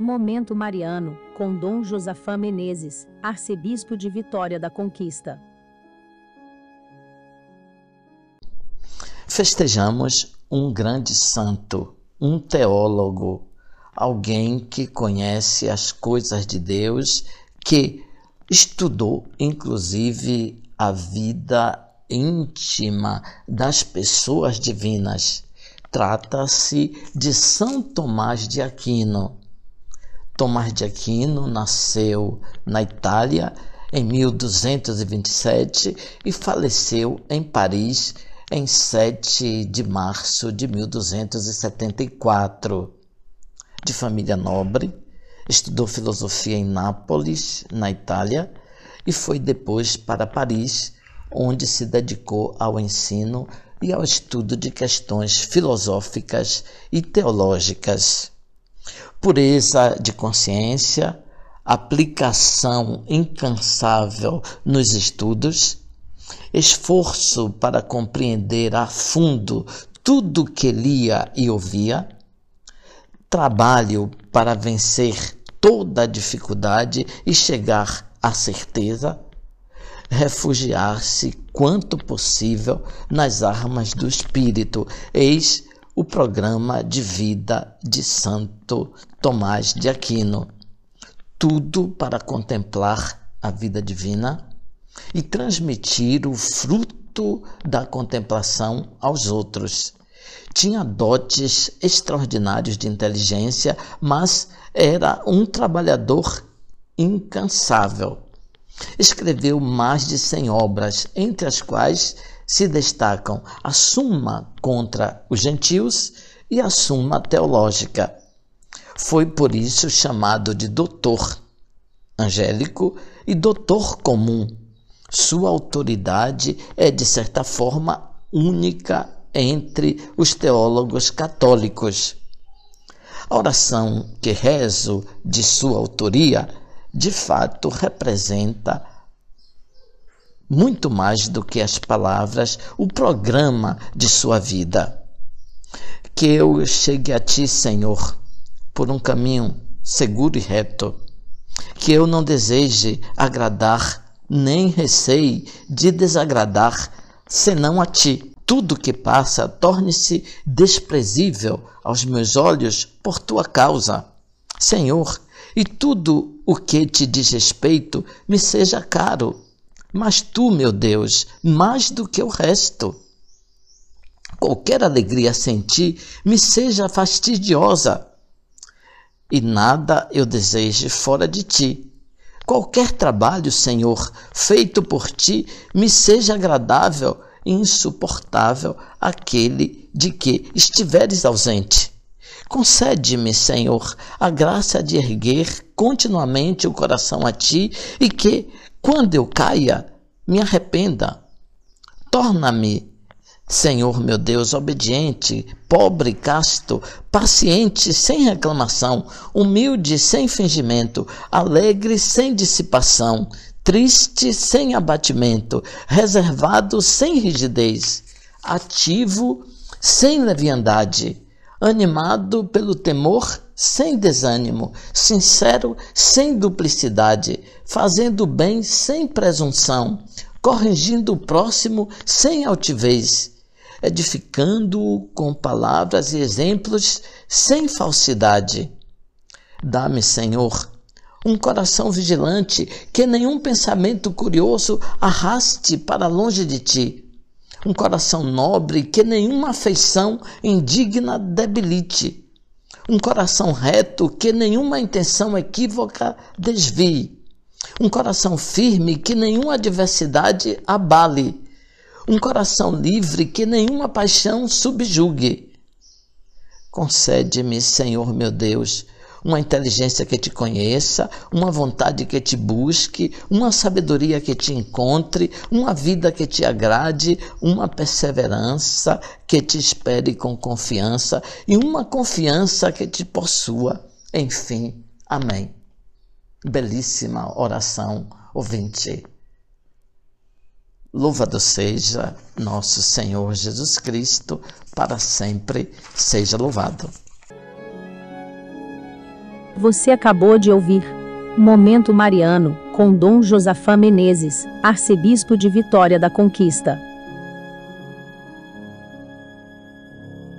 Momento Mariano, com Dom Josafá Menezes, arcebispo de Vitória da Conquista. Festejamos um grande santo, um teólogo, alguém que conhece as coisas de Deus, que estudou inclusive a vida íntima das pessoas divinas. Trata-se de São Tomás de Aquino. Tomás de Aquino nasceu na Itália em 1227 e faleceu em Paris em 7 de março de 1274. De família nobre, estudou filosofia em Nápoles, na Itália, e foi depois para Paris, onde se dedicou ao ensino e ao estudo de questões filosóficas e teológicas. Pureza de consciência, aplicação incansável nos estudos, esforço para compreender a fundo tudo que lia e ouvia, trabalho para vencer toda a dificuldade e chegar à certeza, refugiar-se quanto possível nas armas do espírito. Eis o programa de vida de Santo Tomás de Aquino. Tudo para contemplar a vida divina e transmitir o fruto da contemplação aos outros. Tinha dotes extraordinários de inteligência, mas era um trabalhador incansável. Escreveu mais de cem obras, entre as quais se destacam a Suma contra os gentios e a Suma Teológica. Foi por isso chamado de doutor angélico e doutor comum. Sua autoridade é, de certa forma, única entre os teólogos católicos. A oração que rezo de sua autoria, de fato, representa muito mais do que as palavras, o programa de sua vida. Que eu chegue a ti, Senhor, por um caminho seguro e reto. Que eu não deseje agradar, nem receie de desagradar, senão a ti. Tudo que passa torne-se desprezível aos meus olhos por tua causa. Senhor, e tudo o que te diz respeito me seja caro mas tu, meu Deus, mais do que o resto. Qualquer alegria sem ti me seja fastidiosa, e nada eu deseje fora de ti. Qualquer trabalho, Senhor, feito por ti, me seja agradável e insuportável aquele de que estiveres ausente. Concede-me, Senhor, a graça de erguer continuamente o coração a ti e que, quando eu caia, me arrependa. Torna-me, Senhor meu Deus, obediente, pobre, casto, paciente, sem reclamação, humilde, sem fingimento, alegre, sem dissipação, triste, sem abatimento, reservado, sem rigidez, ativo, sem leviandade, animado pelo temor sem desânimo, sincero, sem duplicidade, fazendo bem sem presunção, corrigindo o próximo sem altivez, edificando-o com palavras e exemplos sem falsidade. Dá-me, Senhor, um coração vigilante, que nenhum pensamento curioso arraste para longe de ti. Um coração nobre, que nenhuma afeição indigna debilite. Um coração reto que nenhuma intenção equívoca desvie, um coração firme que nenhuma adversidade abale, um coração livre que nenhuma paixão subjugue. Concede-me, Senhor meu Deus, uma inteligência que te conheça, uma vontade que te busque, uma sabedoria que te encontre, uma vida que te agrade, uma perseverança que te espere com confiança e uma confiança que te possua. Enfim, amém. Belíssima oração, ouvinte. Louvado seja nosso Senhor Jesus Cristo, para sempre seja louvado. Você acabou de ouvir Momento Mariano, com Dom Josafá Menezes, arcebispo de Vitória da Conquista.